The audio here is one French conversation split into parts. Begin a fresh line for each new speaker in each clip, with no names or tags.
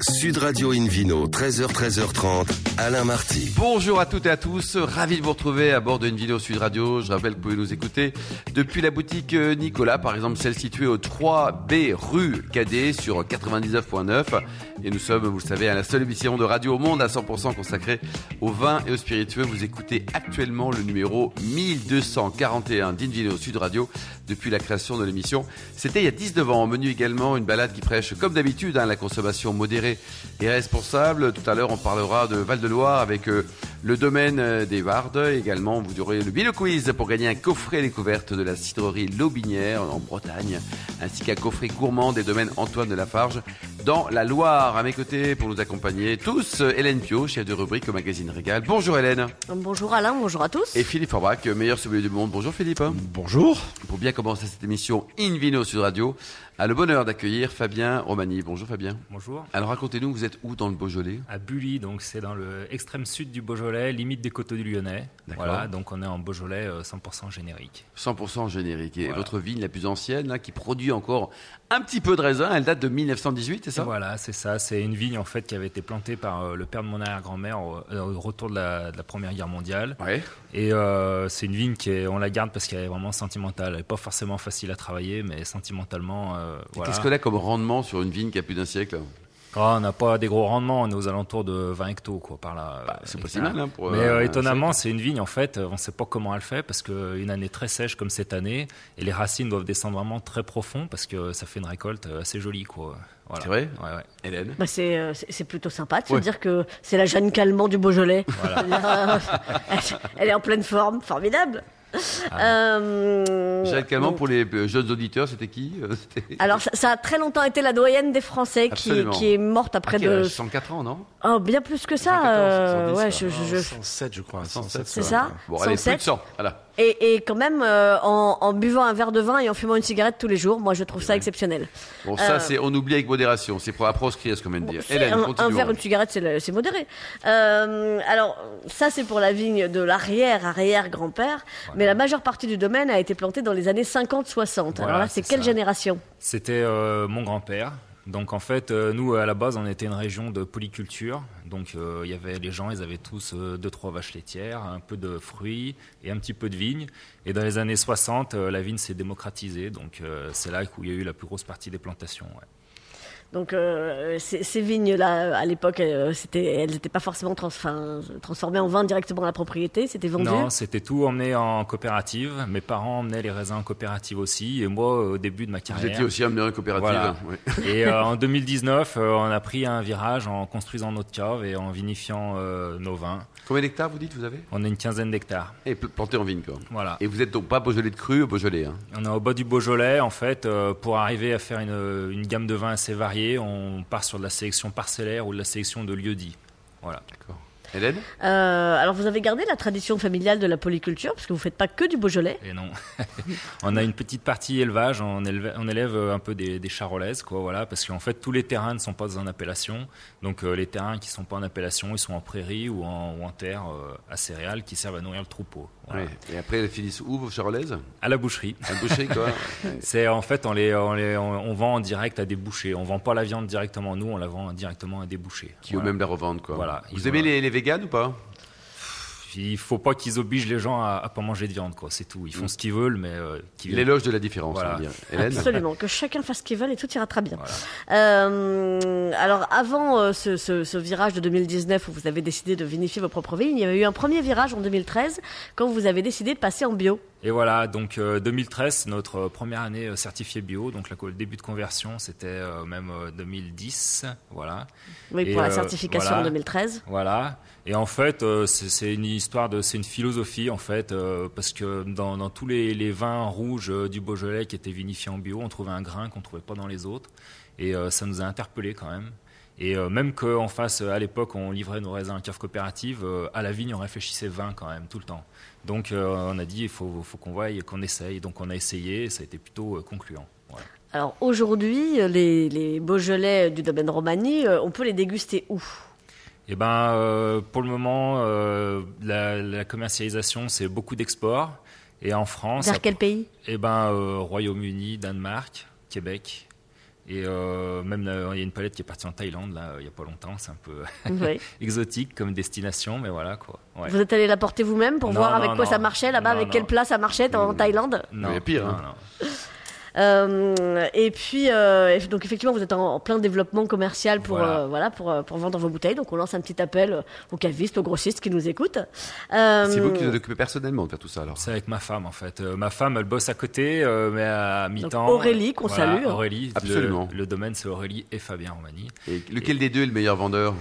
Sud Radio Invino, 13h, 13h30, Alain Marty.
Bonjour à toutes et à tous, ravi de vous retrouver à bord d'une vidéo Sud Radio. Je rappelle que vous pouvez nous écouter depuis la boutique Nicolas, par exemple celle située au 3B rue Cadet sur 99.9. Et nous sommes, vous le savez, à la seule émission de radio au monde à 100% consacrée au vin et au spiritueux. Vous écoutez actuellement le numéro 1241 d'Invino Sud Radio depuis la création de l'émission. C'était il y a 19 ans. Au menu également une balade qui prêche, comme d'habitude, hein, la consommation modérée et responsable. Tout à l'heure, on parlera de Val-de-Loire avec euh, le domaine euh, des Vardes. Également, vous aurez le Bilo Quiz pour gagner un coffret découverte de la cidrerie Lobinière en Bretagne, ainsi qu'un coffret gourmand des domaines Antoine de Lafarge dans la Loire. À mes côtés, pour nous accompagner, tous, euh, Hélène Pio, chef de rubrique au magazine Régal. Bonjour Hélène.
Bonjour Alain, bonjour à tous.
Et Philippe Forbach, meilleur sommelier du monde. Bonjour Philippe.
Bonjour.
Pour bien commencer cette émission In Vino Sud Radio, a le bonheur d'accueillir Fabien Romani. Bonjour Fabien.
Bonjour.
Alors racontez-nous, vous êtes où dans le Beaujolais?
À Bully, donc c'est dans le extrême sud du Beaujolais, limite des coteaux du Lyonnais. Voilà, donc on est en Beaujolais 100% générique.
100% générique. Et votre vigne la plus ancienne, là, qui produit encore un petit peu de raisin, elle date de 1918, c'est ça?
Voilà, c'est ça. C'est une vigne en fait qui avait été plantée par euh, le père de mon arrière-grand-mère au, au, retour de la, de la, Première Guerre mondiale.
Ouais.
Et euh, c'est une vigne qui est, on la garde parce qu'elle est vraiment sentimentale. Elle n'est pas forcément facile à travailler, mais sentimentalement, euh, voilà.
Qu'est-ce qu'on a comme rendement sur une vigne qui a plus d'un siècle?
Oh, on n'a pas des gros rendements, on est aux alentours de 20 hectos, quoi, par là.
Bah, c'est pas si mal, hein, pour,
Mais euh, étonnamment, c'est une vigne, en fait, on ne sait pas comment elle fait, parce qu'une année très sèche comme cette année, et les racines doivent descendre vraiment très profond, parce que ça fait une récolte assez jolie, quoi.
Voilà. C'est vrai?
Ouais, ouais.
Hélène?
Bah c'est, euh, c'est plutôt sympa de se dire que c'est la Jeanne Calment du Beaujolais.
Voilà.
elle est en pleine forme, formidable.
Ah. Euh, Jacques Calment, donc... pour les jeunes auditeurs, c'était qui
Alors, ça, ça, a très longtemps été la doyenne des Français qui, qui, est morte après
ah,
de.
104 ans, non
Oh, bien plus que ça.
114,
euh,
110,
ouais, je, je, je...
107, je crois. 107,
c'est ça
Bon, allez,
107.
plus de 100. Voilà.
Et, et, quand même, euh, en, en, buvant un verre de vin et en fumant une cigarette tous les jours, moi, je trouve ça exceptionnel.
Bon, ça, c'est on oublie avec modération. C'est pour à proscrire, ce qu'on vient de dire? Hélène,
un, un verre, une cigarette, c'est modéré. Euh, alors, ça, c'est pour la vigne de l'arrière-arrière-grand-père. Mais la majeure partie du domaine a été plantée dans les années 50-60.
Voilà,
alors là, c'est
c'est
quelle
ça.
génération?
C'était euh, mon grand-père. Donc en fait, euh, nous à la base, on était une région de polyculture. Donc euh, il y avait les gens, ils avaient tous euh, deux trois vaches laitières, un peu de fruits et un petit peu de vigne. Et dans les années 60, euh, la vigne s'est démocratisée. Donc c'est là où il y a eu la plus grosse partie des plantations.
Donc euh, ces, ces vignes-là, à l'époque, euh, c'était- elles n'étaient pas forcément trans- transformées en vin directement à la propriété, c'était vendu.
Non, c'était tout emmené en coopérative. Mes parents emmenaient les raisins en coopérative aussi. Et moi, au début de ma carrière.
étiez aussi amené en coopérative.
Voilà.
ouais.
Et euh, en 2019, euh, on a pris un virage en construisant notre cave et en vinifiant euh, nos vins.
Combien d'hectares vous dites vous avez?
On a une quinzaine d'hectares.
Et pl- planté en vigne, quoi.
Voilà.
Et vous êtes donc pas Beaujolais de cru, Beaujolais. Hein?
On est au bas du Beaujolais, en fait, euh, pour arriver à faire une, une gamme de vins assez variée, on part sur de la sélection parcellaire ou de la sélection de lieu-dit. Voilà.
D'accord. Hélène
Euh, alors vous avez gardé la tradition familiale de la polyculture, parce que vous faites pas que du Beaujolais.
Et non. on a une petite partie élevage, on élève, on élève un peu des, des charolaises, quoi, voilà, parce qu'en fait, tous les terrains ne sont pas en appellation. Donc, euh, les terrains qui sont pas en appellation, ils sont en prairie ou en, ou en terre euh, à céréales qui servent à nourrir le troupeau. Voilà.
Et après, elles finissent où, vos charolaises?
À la boucherie.
Un boucher, quoi. Ouais.
C'est en fait, on, les, on, les, on, vend en direct à des bouchers. On vend pas la viande directement nous, on la vend directement à des bouchers.
Qui
Voilà.
eux-mêmes la revendent, quoi.
Voilà.
Vous aimez les, les véganes ou pas?
Il faut pas qu'ils obligent les gens à, à pas manger de viande, quoi. C'est tout. Ils font ce qu'ils veulent, mais euh, qu'ils-
L'éloge de la différence,
Voilà.
Hélène
Absolument, que chacun fasse ce qu'il veut et tout ira très bien.
Voilà.
Euh, alors avant euh, ce, ce- ce virage de 2019 où vous avez décidé de vinifier vos propres vignes, il y avait eu un premier virage en 2013 quand vous avez décidé de passer en bio.
Et voilà, donc euh, 2013, c'est notre euh, première année euh, certifiée bio. Donc la- le début de conversion, c'était euh, même euh, 2010. Voilà.
Oui,
Et,
pour la
euh,
certification
voilà.
en 2013.
Voilà. Et en fait, euh, c'est une histoire de, c'est une philosophie en fait, euh, parce que dans, dans tous les, les vins rouges euh, du Beaujolais qui étaient vinifiés en bio, on trouvait un grain qu'on trouvait pas dans les autres, et euh, ça nous a interpellés quand même. Et euh, même qu'en face, euh, à l'époque, on livrait nos raisins en cave coopérative, euh, à la vigne, on réfléchissait vin quand même tout le temps. Donc euh, on a dit, il faut, faut qu'on voie et qu'on essaye. Donc on a essayé, et ça a été plutôt concluant. Voilà.
Alors aujourd'hui, les, les Beaujolais du domaine Romani, on peut les déguster où?
Eh ben, pour le moment, la, la commercialisation, c'est beaucoup d'export. Et en France,
Vers quel pays?
eh ben, Royaume-Uni, Danemark, Québec. Et euh, même euh, il y a une palette qui est partie en Thaïlande là, il y a pas longtemps. C'est un peu
Oui.
exotique comme destination, mais voilà quoi. Ouais.
Vous êtes allé la porter vous-même pour
Non,
voir avec
non,
quoi ça marchait là-bas,
Non,
avec
non.
quel plat ça marchait en Thaïlande?
Non,
Il y a pire,
non,
hein.
Euh, et puis, euh, donc effectivement, vous êtes en, en plein développement commercial pour
Voilà.
euh, voilà pour, pour vendre vos bouteilles. Donc on lance un petit appel aux cavistes, aux grossistes qui nous écoutent. Euh,
C'est vous qui vous occupez personnellement de faire tout ça alors
C'est avec ma femme en fait. Euh, ma femme, elle bosse à côté, euh, mais à mi-temps.
Aurélie, qu'on
Voilà,
salue.
Aurélie,
Absolument.
Le, domaine, c'est Aurélie et Fabien Romani.
Et lequel des deux est le meilleur vendeur?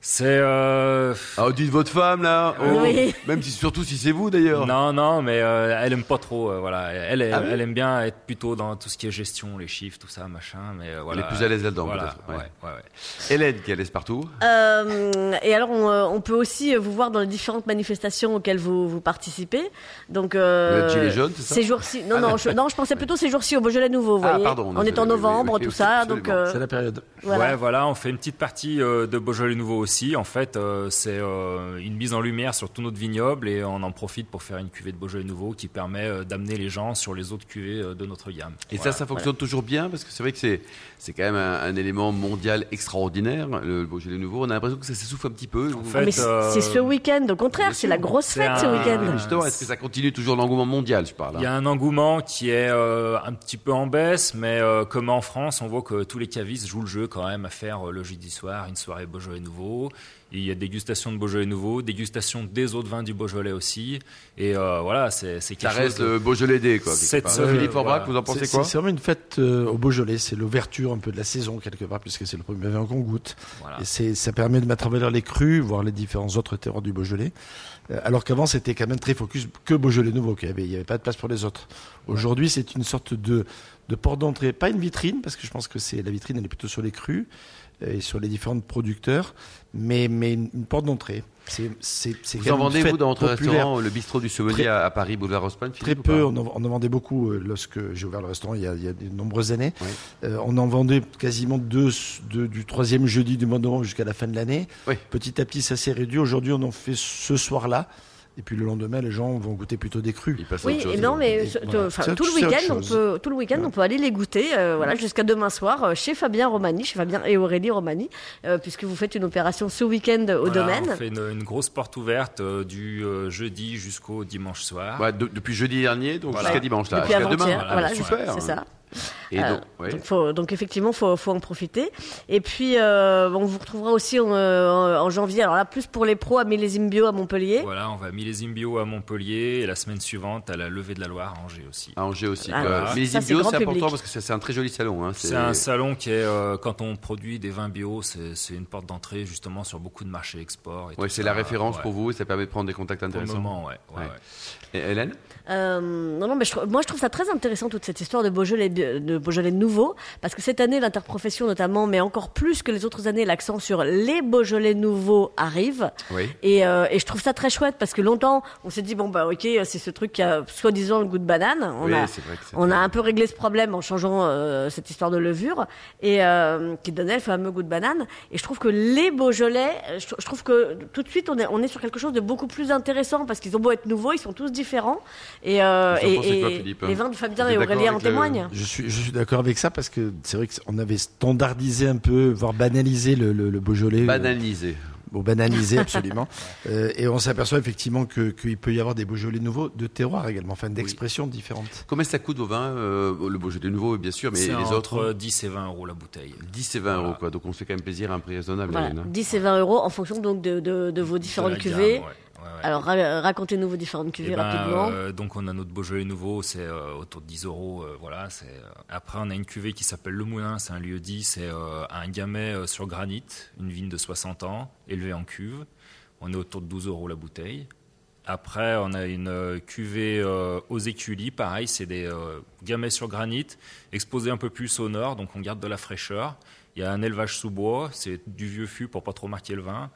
C'est euh,
Ah, dites votre femme là Oh,
Oui.
Même si, surtout si c'est vous d'ailleurs
non, non, mais euh, elle aime pas trop. euh, voilà, elle, elle,
Ah oui
elle aime bien être plutôt dans tout ce qui est gestion, les chiffres, tout ça, machin. Mais euh, voilà.
Elle est plus à l'aise là-dedans,
Voilà,
peut-être, ouais.
ouais, ouais, ouais.
Hélène qui est à l'aise partout.
Euh, et alors, on, on peut aussi vous voir dans les différentes manifestations auxquelles vous, vous participez. Donc, euh,
Vous êtes gilet jaune, c'est ça
Ces jours-ci. Non,
Ah,
non,
non.
je, non, je pensais plutôt ces jours-ci au Beaujolais Nouveau. Vous
Ah,
voyez,
pardon,
on est en novembre,
oui, oui,
tout ça.
absolument.
Donc, euh,
C'est la période.
voilà.
Ouais, voilà, on fait une petite partie euh, de Beaujolais Nouveau aussi. En fait, euh, c'est euh, une mise en lumière sur tout notre vignoble et on en profite pour faire une cuvée de Beaujolais Nouveau qui permet euh, d'amener les gens sur les autres cuvées euh, de notre gamme.
Et
Voilà.
ça, ça fonctionne toujours bien parce que c'est vrai que c'est c'est quand même un, un élément mondial extraordinaire, le, le Beaujolais nouveau. On a l'impression que ça s'essouffle un petit peu.
En
Ah,
fait,
mais c'est
euh,
c'est ce week-end. Au contraire, c'est la grosse fête ce week-end.
Mais justement, est-ce que ça continue toujours l'engouement mondial, je parle hein
Il y a un engouement qui est euh, un petit peu en baisse, mais euh, comme en France, on voit que tous les cavistes jouent le jeu quand même à faire euh, le jeudi soir une soirée Beaujolais nouveau. Il y a dégustation de Beaujolais nouveau, dégustation des autres vins du Beaujolais aussi. Et euh, voilà, c'est
Ça
quelque
reste
chose. de-
le Beaujolais Day, quoi.
Cette
part.
semaine, voilà.
vous en pensez quoi
C'est vraiment une fête euh, au Beaujolais, c'est l'ouverture un peu de la saison quelque part, puisque c'est le premier vin qu'on goûte.
Voilà.
Et ça permet de mettre en valeur les crus, voir les différents autres terroirs du Beaujolais. Euh, alors qu'avant, c'était quand même très focus que Beaujolais nouveau, qu'il y avait, il y avait pas de place pour les autres. Aujourd'hui, c'est une sorte de, de porte d'entrée, pas une vitrine, parce que je pense que c'est la vitrine, elle est plutôt sur les crus euh, et sur les différents producteurs, mais, mais une, porte d'entrée. C'est, c'est, c'est
Vous en vendez, vous, dans votre
populaire.
restaurant, le bistrot du sommelier
Très-
à, à Paris, boulevard Haussmann
Très peu, on en, on en vendait beaucoup euh, lorsque j'ai ouvert le restaurant il y a, il y a de nombreuses années.
Oui.
Euh, on en vendait quasiment deux, deux- du troisième jeudi du mois de novembre jusqu'à la fin de l'année.
Oui.
Petit à petit, ça s'est réduit. Aujourd'hui, on en fait ce soir-là. Et puis le lendemain, les gens vont goûter plutôt des crus.
Oui,
chose,
non, mais
Et
ce-
voilà.
enfin,
C'est
tout le week-end, on peut, tout le week-end, on peut aller les goûter, euh, voilà, jusqu'à demain soir euh, chez Fabien Romani, chez Fabien et Aurélie Romani, euh, puisque vous faites une opération ce week-end au
Voilà,
domaine.
On fait une, une grosse porte ouverte euh, du euh, jeudi jusqu'au dimanche soir.
Ouais, de- depuis jeudi dernier, donc
Voilà.
jusqu'à dimanche, là.
Depuis
jusqu'à demain.
voilà,
super.
c'est ça.
Et
Euh,
donc, ouais.
donc, faut- donc effectivement, faut, faut en profiter. Et puis, euh, on vous retrouvera aussi en, euh, en janvier. Alors là, plus pour les pros à Millésime Bio à Montpellier.
Voilà, on va à Millésime Bio à Montpellier et la semaine suivante à la Levée de la Loire à Angers aussi.
À Angers aussi.
Ah,
voilà.
Bio, c'est important
public.
parce que c'est c'est un très joli salon. Hein.
C'est un salon qui est, euh, quand on produit des vins bio, c'est une porte d'entrée justement sur beaucoup de marchés export.
Ouais, c'est la référence
Ouais.
pour vous et ça permet de prendre des contacts
Pour le
intéressants.
moment, ouais. ouais,
Ouais.
ouais.
Et Hélène?
Euh, non, non, mais je, moi je trouve ça très intéressant toute cette histoire de Beaujolais, de Beaujolais nouveau, parce que cette année l'interprofession notamment, mais encore plus que les autres années, l'accent sur les Beaujolais nouveaux arrive.
Oui.
Et, euh, et je trouve ça très chouette parce que longtemps on s'est dit bon bah ok c'est ce truc qui a soi-disant le goût de banane. On
Oui,
a on a un peu réglé ce problème en changeant euh, cette histoire de levure et euh, qui donnait le fameux goût de banane. Et je trouve que les Beaujolais, je, je trouve que tout de suite on est on est sur quelque chose de beaucoup plus intéressant parce qu'ils ont beau être nouveaux, ils sont tous différents. Et,
quoi, Philippe
les vins de Fabien et Aurélien en
le-
témoignent.
Suis, je suis d'accord avec ça parce que c'est vrai qu'on avait standardisé un peu, voire banalisé le, le, le Beaujolais. euh,
Banalisé.
Bon, banalisé absolument. Euh, et on s'aperçoit effectivement que qu'il peut y avoir des Beaujolais nouveaux de terroir également, enfin d'expressions différentes.
Combien ça coûte vos vins euh, Le Beaujolais nouveau, bien sûr, mais les
entre
autres
10 et 20 euros la bouteille.
10 et 20 euros, quoi. Donc on se fait quand même plaisir à un prix raisonnable,
Voilà,
Hélène, hein.
10 et 20 euros en fonction donc de, de, de vos différentes cuvées.
gamme, ouais, ouais.
Alors ra- racontez-nous vos différentes
Eh
cuvées
ben,
rapidement.
euh, donc on a notre Beaujolais nouveau, c'est euh, autour de 10 euros. euh, voilà, Après on a une cuvée qui s'appelle Le Moulin, c'est un lieu dit, c'est un gamay sur granit, une vigne de 60 ans, élevée en cuve. On est autour de 12 euros la bouteille. Après on a une cuvée aux éculis, pareil, c'est des gamay sur granit, exposés un peu plus au nord, donc on garde de la fraîcheur. Il y a un élevage sous bois, c'est du vieux fût pour pas trop marquer le vin.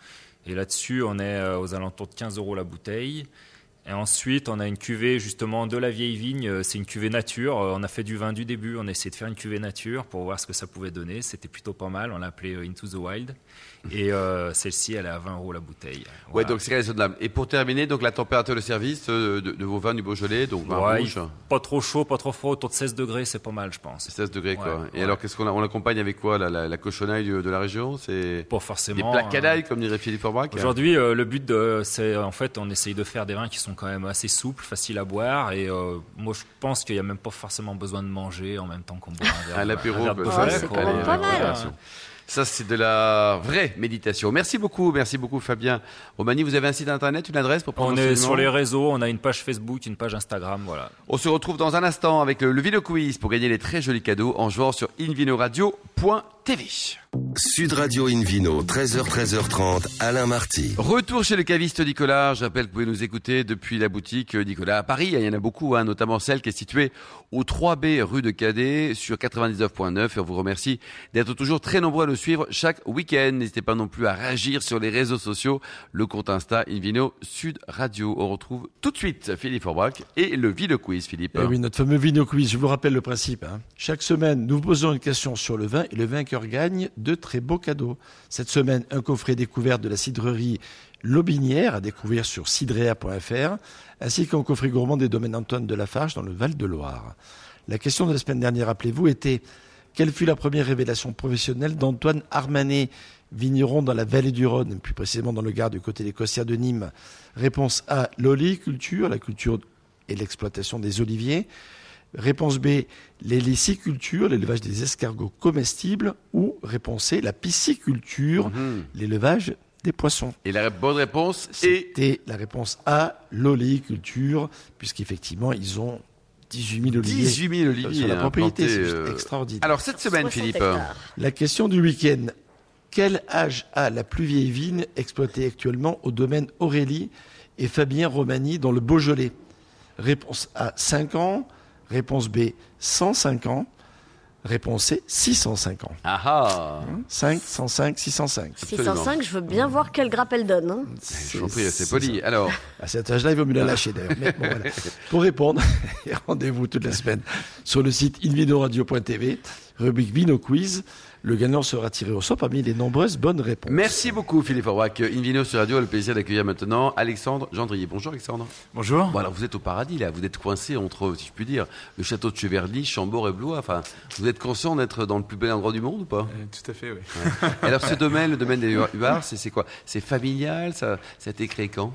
Et là-dessus, on est euh, aux alentours de 15 euros la bouteille. Et ensuite, on a une cuvée justement de la vieille vigne. Euh, C'est une cuvée nature. Euh, On a fait du vin du début. On a essayé de faire une cuvée nature pour voir ce que ça pouvait donner. C'était plutôt pas mal. On l'a appelé euh, Into the Wild. Et euh, celle-ci, elle est à 20 euros la bouteille.
Ouais,
Voilà.
donc c'est raisonnable. Et pour terminer, donc la température de service euh, de, de vos vins du Beaujolais, donc vin
Ouais,
rouge,
Pas trop chaud, pas trop froid. Autour de 16 degrés, c'est pas mal, je pense.
16 degrés quoi.
Ouais,
Et
ouais.
alors qu'est-ce qu'on a- on l'accompagne avec quoi la, la, la cochonaille de, la région? C'est
Pas
des
forcément.
plats
euh,
canailles comme dirait Philippe Orbach
Aujourd'hui, euh, le but, c'est en fait, on essaye de faire des vins qui sont quand même assez souples, faciles à boire. Et euh, moi, je pense qu'il n'y a même pas forcément besoin de manger en même temps qu'on boit un verre.
Un apéro,
un verre de Beaujolais,
c'est
quoi.
quand même
allez,
pas
allez,
mal.
modération. Ça, c'est de la vraie méditation. Merci beaucoup, merci beaucoup, Fabien. Romani, vous avez un site internet, une adresse pour prendre
On est sur les réseaux, on a une page Facebook, une page Instagram, voilà.
On se retrouve dans un instant avec le, le Vino Quiz pour gagner les très jolis cadeaux en jouant sur invinoradio.tv.
Sud Radio Invino, 13h, 13h30, Alain Marty.
Retour chez le caviste Nicolas. Je rappelle que vous pouvez nous écouter depuis la boutique Nicolas à Paris. Il y en a beaucoup, hein, notamment celle qui est située au 3B rue de Cadet sur 99.9. Et on vous remercie d'être toujours très nombreux à nous suivre chaque week-end. N'hésitez pas non plus à réagir sur les réseaux sociaux. Le compte Insta Invino Sud Radio. On retrouve tout de suite Philippe Forbach et le Vino Quiz, Philippe.
Eh oui, notre fameux Vino Quiz, je vous rappelle le principe. hein. Chaque semaine, nous vous posons une question sur le vin et le vainqueur gagne de très beaux cadeaux. Cette semaine, un coffret découvert de la cidrerie Lobinière à découvrir sur cidrea.fr, ainsi qu'un coffret gourmand des domaines Antoine de Lafarge dans le Val-de-Loire. La question de la semaine dernière, rappelez-vous, était quelle fut la première révélation professionnelle d'Antoine Armanet, vigneron dans la vallée du Rhône, plus précisément dans le Gard du côté des Costières de Nîmes? Réponse A, l'oléiculture, la culture et l'exploitation des oliviers. Réponse B, les licicultures, l'élevage des escargots comestibles. Ou réponse C, la pisciculture,
Mhm.
l'élevage des poissons.
Et la bonne réponse est
C'était la réponse A, l'oléiculture, puisqu'effectivement, ils ont 18 000 oliviers
18 000 oliviers
sur la
hein,
propriété. C'est juste
euh,
extraordinaire.
Alors cette semaine,
60
Philippe.
hectares.
La question du week-end. Quel âge a la plus vieille vigne exploitée actuellement au domaine Aurélie et Fabien Romani dans le Beaujolais? Réponse A, 5 ans. Réponse B, 105 ans. Réponse C, 605 ans.
Ah ah
5, 105, 605.
Absolument.
605, je veux bien voir quel grappe elle donne. hein.
Je vous en prie, c'est poli. Alors,
À cet âge-là, il vaut mieux la lâcher d'ailleurs. Mais bon, voilà. Pour répondre, rendez-vous toute la semaine sur le site invinoradio.tv, rubrique Vino Quiz. Le gagnant sera tiré au sort parmi les nombreuses bonnes réponses.
merci beaucoup Philippe Forbach. Invino sur Radio a le plaisir d'accueillir maintenant Alexandre Gendrier. Bonjour Alexandre.
Bonjour.
Bon alors vous êtes au paradis là, vous êtes coincé entre, si je puis dire, le château de Cheverly, Chambord et Blois. Enfin, vous êtes conscient d'être dans le plus bel endroit du monde ou pas?
Euh, tout à fait, oui.
Alors ce domaine, le domaine des Huards, c'est c'est quoi? C'est familial? Ça, ça a été créé quand?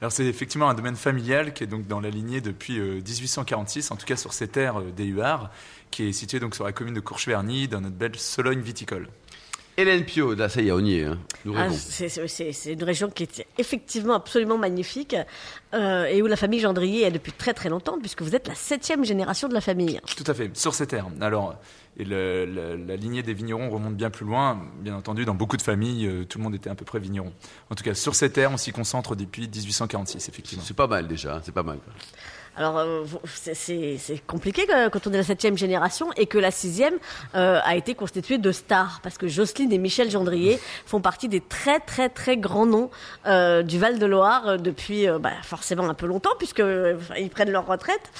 Alors c'est effectivement un domaine familial qui est donc dans la lignée depuis euh, 1846, en tout cas sur ces terres euh, des Huards, qui est situé donc sur la commune de Courcheverny, dans notre belle Sologne viticole.
Hélène Pio, là ça y est, on y est. hein. Nous
Ah,
rêvons.
c'est- c'est c'est- c'est une région qui est effectivement absolument magnifique euh, et où la famille Gendrier est depuis très très longtemps, puisque vous êtes la septième génération de la famille.
Tout à fait, sur ces terres. Alors, et le- le- la lignée des vignerons remonte bien plus loin. Bien entendu, dans beaucoup de familles, euh, tout le monde était à peu près vigneron. En tout cas, sur ces terres, on s'y concentre depuis 1846, effectivement.
C'est pas mal déjà, hein, c'est pas mal.
Alors, euh, c'est- compliqué quand on est la septième génération et que la sixième euh, a été constituée de stars, parce que Jocelyne et Michel Gendrier font partie des très très très grands noms euh, du Val-de-Loire euh, depuis euh, bah, forcément un peu longtemps, puisque euh, ils prennent leur retraite.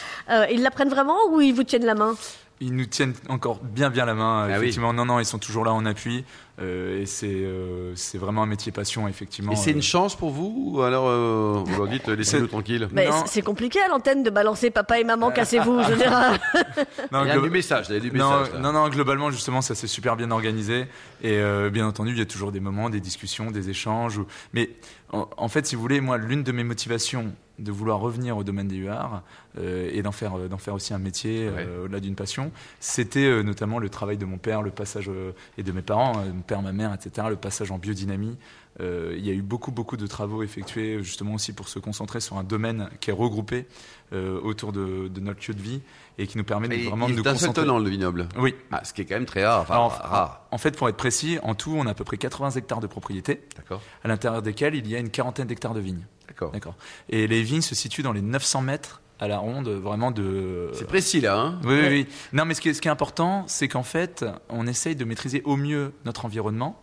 Ils la prennent vraiment ou ils vous tiennent la main?
Ils nous tiennent encore bien bien la main,
Ah oui.
effectivement. Non, non, ils sont toujours là en appui. euh, et c'est euh, c'est vraiment un métier passion, effectivement.
Et c'est
Euh,
une chance pour vous ou alors euh, vous leur dites laissez-nous tranquille
c'est- compliqué à l'antenne de balancer papa et maman, cassez-vous. Je euh,
non,
Il y a du message, il y a du
non,
message.
non, non, globalement, justement, ça s'est super bien organisé. Et euh, bien entendu, il y a toujours des moments, des discussions, des échanges. où- Mais en, en fait, si vous voulez, moi, l'une de mes motivations de vouloir revenir au domaine des UR euh, et d'en faire, euh, d'en faire aussi un métier
Ouais.
euh, au-delà d'une passion, c'était euh, notamment le travail de mon père, le passage, et de mes parents, mon père, ma mère, etc., le passage en biodynamie. Euh, il y a eu beaucoup, beaucoup de travaux effectués justement aussi pour se concentrer sur un domaine qui est regroupé euh, autour de, de notre lieu de vie et qui nous permet de vraiment de nous
seul
concentrer.
tenant le vignoble.
Oui,
Ah, ce qui est quand même très rare. Enfin,
alors,
rare.
en fait, pour être précis, en tout, on a à peu près 80 hectares de propriété,
D'accord.
à l'intérieur desquels il y a une quarantaine d'hectares de vignes.
D'accord.
D'accord. Et les vignes se situent dans les 900 mètres à la ronde, vraiment de.
C'est précis là, hein
Oui, oui, oui. Non, mais ce qui est, ce qui est important, c'est qu'en fait, on essaye de maîtriser au mieux notre environnement,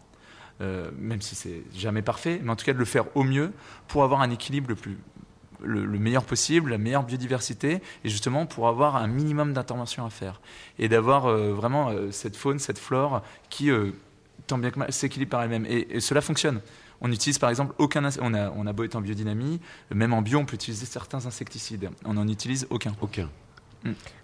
euh, même si c'est jamais parfait, mais en tout cas de le faire au mieux pour avoir un équilibre le plus le, le meilleur possible, la meilleure biodiversité, et justement pour avoir un minimum d'intervention à faire. Et d'avoir euh, vraiment euh, cette faune, cette flore qui, tant bien que mal, s'équilibre par elle-même. Et, cela fonctionne. On utilise par exemple aucun. On a, on a beau être en biodynamie, même en bio, on peut utiliser certains insecticides. On n'en utilise aucun.
Aucun.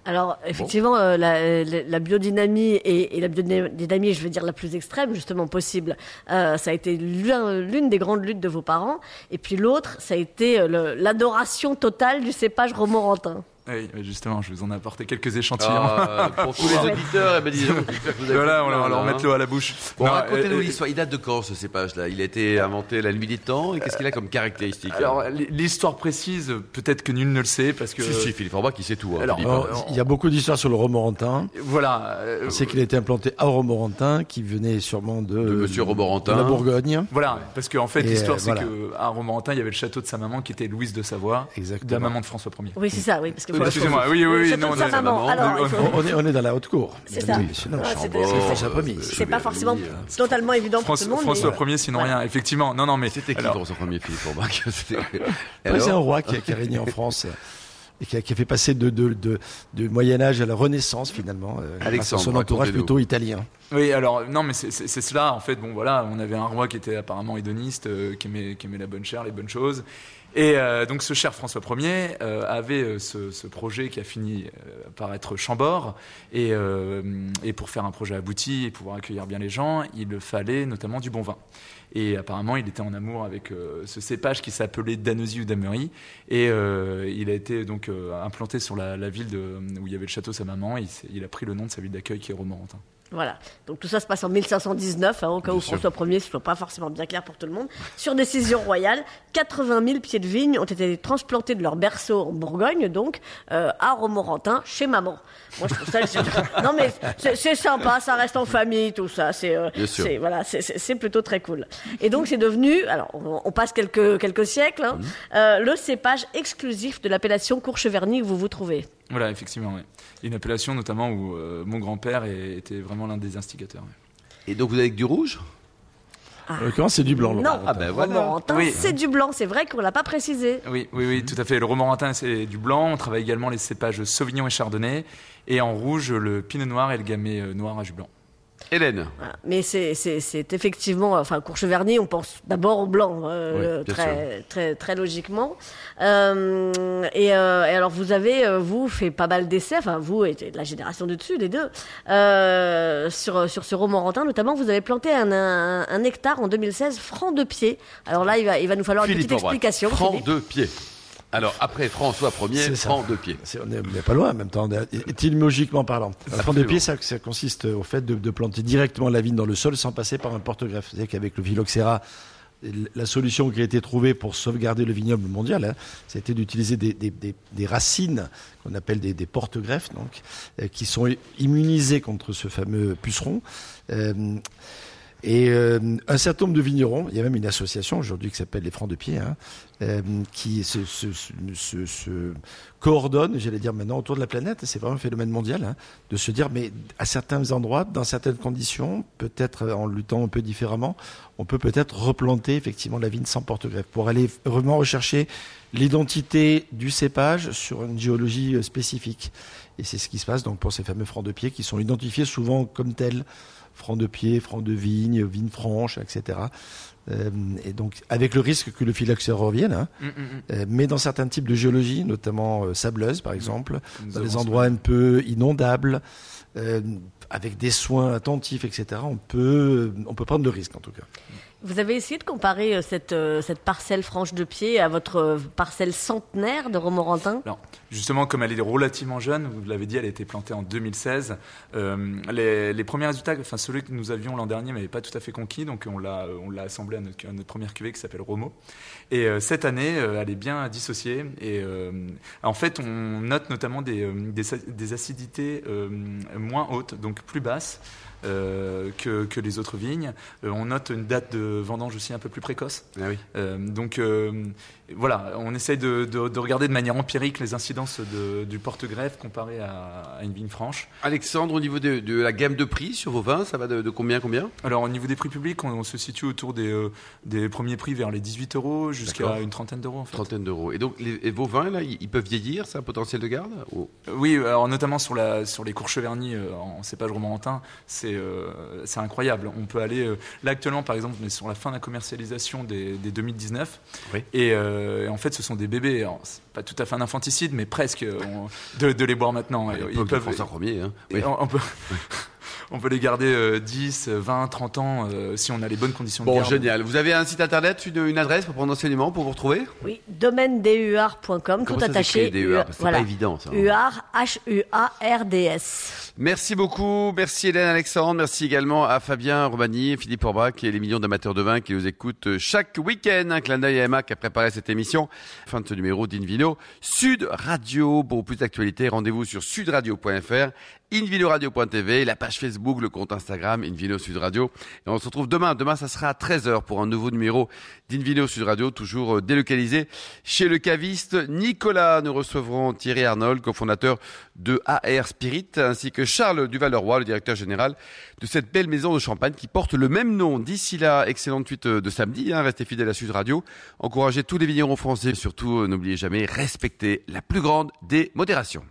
Alors, effectivement, euh, la, la- la biodynamie et, et la biodynamie, je veux dire la plus extrême, justement, possible, euh, ça a été l'un- l'une des grandes luttes de vos parents. Et puis l'autre, ça a été euh, l'adoration totale du cépage romorantin.
Oui, mais justement, je vous en ai apporté quelques échantillons.
Ah, pour tous les auditeurs, eh ben, que vous avez
voilà, on leur mettre
hein.
l'eau à la bouche.
Bon, racontez-nous
euh,
l'histoire. Il date de quand ce cépage-là Il a été inventé à la nuit des temps et qu'est-ce qu'il a comme caractéristique
Alors, l'histoire précise, peut-être que nul ne le sait, parce que.
Si, si, Philippe Orbach, il sait tout. hein,
Alors,
Philippe.
Alors, il y a beaucoup d'histoires sur le romorantin.
Voilà. euh,
On sait qu'il a été implanté à Romorantin, qui venait sûrement de,
De Monsieur Romorantin.
de la Bourgogne.
Voilà, parce qu'en fait,
Et,
l'histoire,
euh,
c'est
voilà.
qu'à Romorantin, il y avait le château de sa maman qui était Louise de Savoie,
Exactement.
de la maman de François Ier.
Oui, c'est ça, oui. Parce que
Oui,
faut-
excusez-moi, oui, oui, non,
maman.
maman.
Alors,
On est, on est dans la haute cour.
C'est ça. Ah, c'est pas forcément totalement évident pour tout le monde.
François
mais-
Ier, sinon rien, effectivement. Non, non, mais.
C'était qui François Ier, Philippe Orbach
C'est un roi qui a, régné en France et qui a, qui a fait passer de, de, de, du Moyen Âge à la Renaissance finalement, euh, son entourage plutôt italien.
Oui, alors, non, mais c'est- cela, en fait. Bon, voilà, on avait un roi qui était apparemment hédoniste, euh, qui, aimait, qui aimait la bonne chair, les bonnes choses. Et euh, donc, ce cher François Ier euh, avait euh, ce, projet qui a fini par être Chambord. Et, pour faire un projet abouti et pouvoir accueillir bien les gens, il fallait notamment du bon vin. Et apparemment, il était en amour avec ce cépage qui s'appelait Danosy ou Damery. Et il a été donc implanté sur la, ville où il y avait le château de sa maman. Et il, il a pris le nom de sa ville d'accueil qui est Romorantin.
Voilà. Donc tout ça se passe en 1519, hein, au cas où
sûr.
François Ier, ce soit pas forcément bien clair pour tout le monde. Sur décision royale, 80 000 pieds de vigne ont été transplantés de leur berceau en Bourgogne, donc euh, à Romorantin, chez maman. Moi, je trouve ça. non mais c'est- sympa, ça reste en famille, tout ça. C'est euh, voilà, c'est- plutôt très cool. Et donc c'est devenu, alors on, on passe quelques quelques siècles, hein, euh, le cépage exclusif de l'appellation Courcheverny où vous vous trouvez.
Voilà, effectivement. ouais. Une appellation notamment où euh, mon grand-père était vraiment l'un des instigateurs. ouais.
Et donc vous avez que du rouge?
En l'occurrence, c'est du blanc.
Non,
Laurent.
Ah ben voilà.
Romorantin,
Oui.
c'est du blanc. C'est vrai qu'on l'a pas précisé.
Oui, oui, oui, tout à fait. Le romorantin, c'est du blanc. On travaille également les cépages Sauvignon et Chardonnay. Et en rouge, le pinot noir et le gamay euh, noir à jus blanc.
Hélène
Voilà. Mais c'est- effectivement, enfin, Courcheverny, on pense d'abord au blanc, euh,
Oui, bien
très, très, très logiquement. Euh, et, euh, et alors, vous avez, euh, vous, fait pas mal d'essais, enfin, vous et la génération du dessus, les deux, euh, sur, sur ce romorantin, notamment, vous avez planté un, un, un hectare en 2016, franc de pied. Alors là, il va, il va nous falloir une petite explication.
Franc de pied. Alors après François Ier, franc de pied.
C'est- on n'est pas loin en même temps, est- étymologiquement parlant. Franc de pied, ça, ça consiste au fait de, de planter directement la vigne dans le sol sans passer par un porte-greffe. C'est-à-dire qu'avec le phylloxéra, la solution qui a été trouvée pour sauvegarder le vignoble mondial, hein, c'était d'utiliser des, des- des- des racines qu'on appelle des, des porte-greffes, donc, euh, qui sont immunisées contre ce fameux puceron. Euh, et euh, un certain nombre de vignerons, il y a même une association aujourd'hui qui s'appelle les Francs de Pied, hein, euh, qui se, se, se, se- coordonne, j'allais dire maintenant, autour de la planète. C'est vraiment un phénomène mondial, hein, de se dire, mais à certains endroits, dans certaines conditions, peut-être en luttant un peu différemment, on peut peut-être replanter effectivement la vigne sans porte-greffe pour aller vraiment rechercher l'identité du cépage sur une géologie euh, spécifique. Et c'est ce qui se passe donc pour ces fameux francs de pied qui sont identifiés souvent comme tels francs de pied, francs de vigne, vigne franche, etc. Euh, et donc, avec le risque que le phylloxéra revienne, hein, euh, mais dans certains types de géologie, notamment euh, sableuse par exemple, dans des endroits un peu inondables, avec des soins attentifs, etc., on peut, on peut prendre de risques en tout cas.
Vous avez essayé de comparer euh, cette, euh, cette parcelle franche de pied à votre euh, parcelle centenaire de Romorantin?
Alors, justement, comme elle est relativement jeune, vous l'avez dit, elle a été plantée en 2016. Euh, les, premiers résultats, enfin celui que nous avions l'an dernier, n'avait pas tout à fait conquis, donc on l'a, assemblé à notre, à notre première cuvée qui s'appelle Romo. Et cette année, elle est bien dissociée. Et en fait, on note notamment des, des, acidités moins hautes, donc plus basses. Euh, que, que les autres vignes. Euh, on note une date de vendange aussi un peu plus précoce.
Ah oui.
Euh, donc voilà, on essaye de, de- de regarder de manière empirique les incidences de- du porte-greffe comparé à, à une vigne franche.
Alexandre, au niveau de, la gamme de prix sur vos vins, ça va de, combien combien?
Alors au niveau des prix publics, on, on se situe autour des, des premiers prix vers les 18 euros jusqu'à une trentaine d'euros en fait.
Trentaine d'euros. Et donc les, et vos vins là, ils, peuvent vieillir, c'est un potentiel de garde? Ou-
Oui, alors notamment sur, la, sur les euh, en cépage romantin, c'est euh, c'est incroyable. On peut aller. euh, là, actuellement, par exemple, on est sur la fin de la commercialisation des, des 2019.
Oui.
Et, euh, et en fait, ce sont des bébés. Alors, c'est pas tout à fait un infanticide, mais presque on- de, de les boire maintenant.
François Ier. Hein. Oui.
on, on peut, on peut les garder euh, 10, 20, 30 ans euh, si on a les bonnes conditions de
Bon,
garde.
génial. Vous avez un site internet, une, une adresse pour prendre enseignement, pour vous retrouver?
Oui, domaine-dur.com, tout attaché.
C'est pas évident ça. hein.
UAR, H-U-A-R-D-S.
Merci beaucoup, merci Hélène Alexandre, merci également à Fabien Romani, Philippe Orbach et les millions d'amateurs de vin qui nous écoutent chaque week-end. Un clin d'œil à Emma qui a préparé cette émission. Fin de ce numéro d'Invino. Sud Radio, pour plus d'actualités, rendez-vous sur sudradio.fr, invinoradio.tv, la page Facebook, le compte Instagram, Invino Sud Radio. Et on se retrouve demain. Demain, ça sera à 13h pour un nouveau numéro d'Invino Sud Radio, toujours euh, délocalisé chez le caviste Nicolas. Nous recevrons Thierry Arnold, cofondateur de AR Spirit, ainsi que Charles Duval-Leroy, le directeur général de cette belle maison de champagne qui porte le même nom. D'ici là, excellente suite euh, de samedi. Hein, restez fidèles à Sud Radio. Encouragez tous les vignerons français. Surtout, euh, n'oubliez jamais, respectez la plus grande des modérations.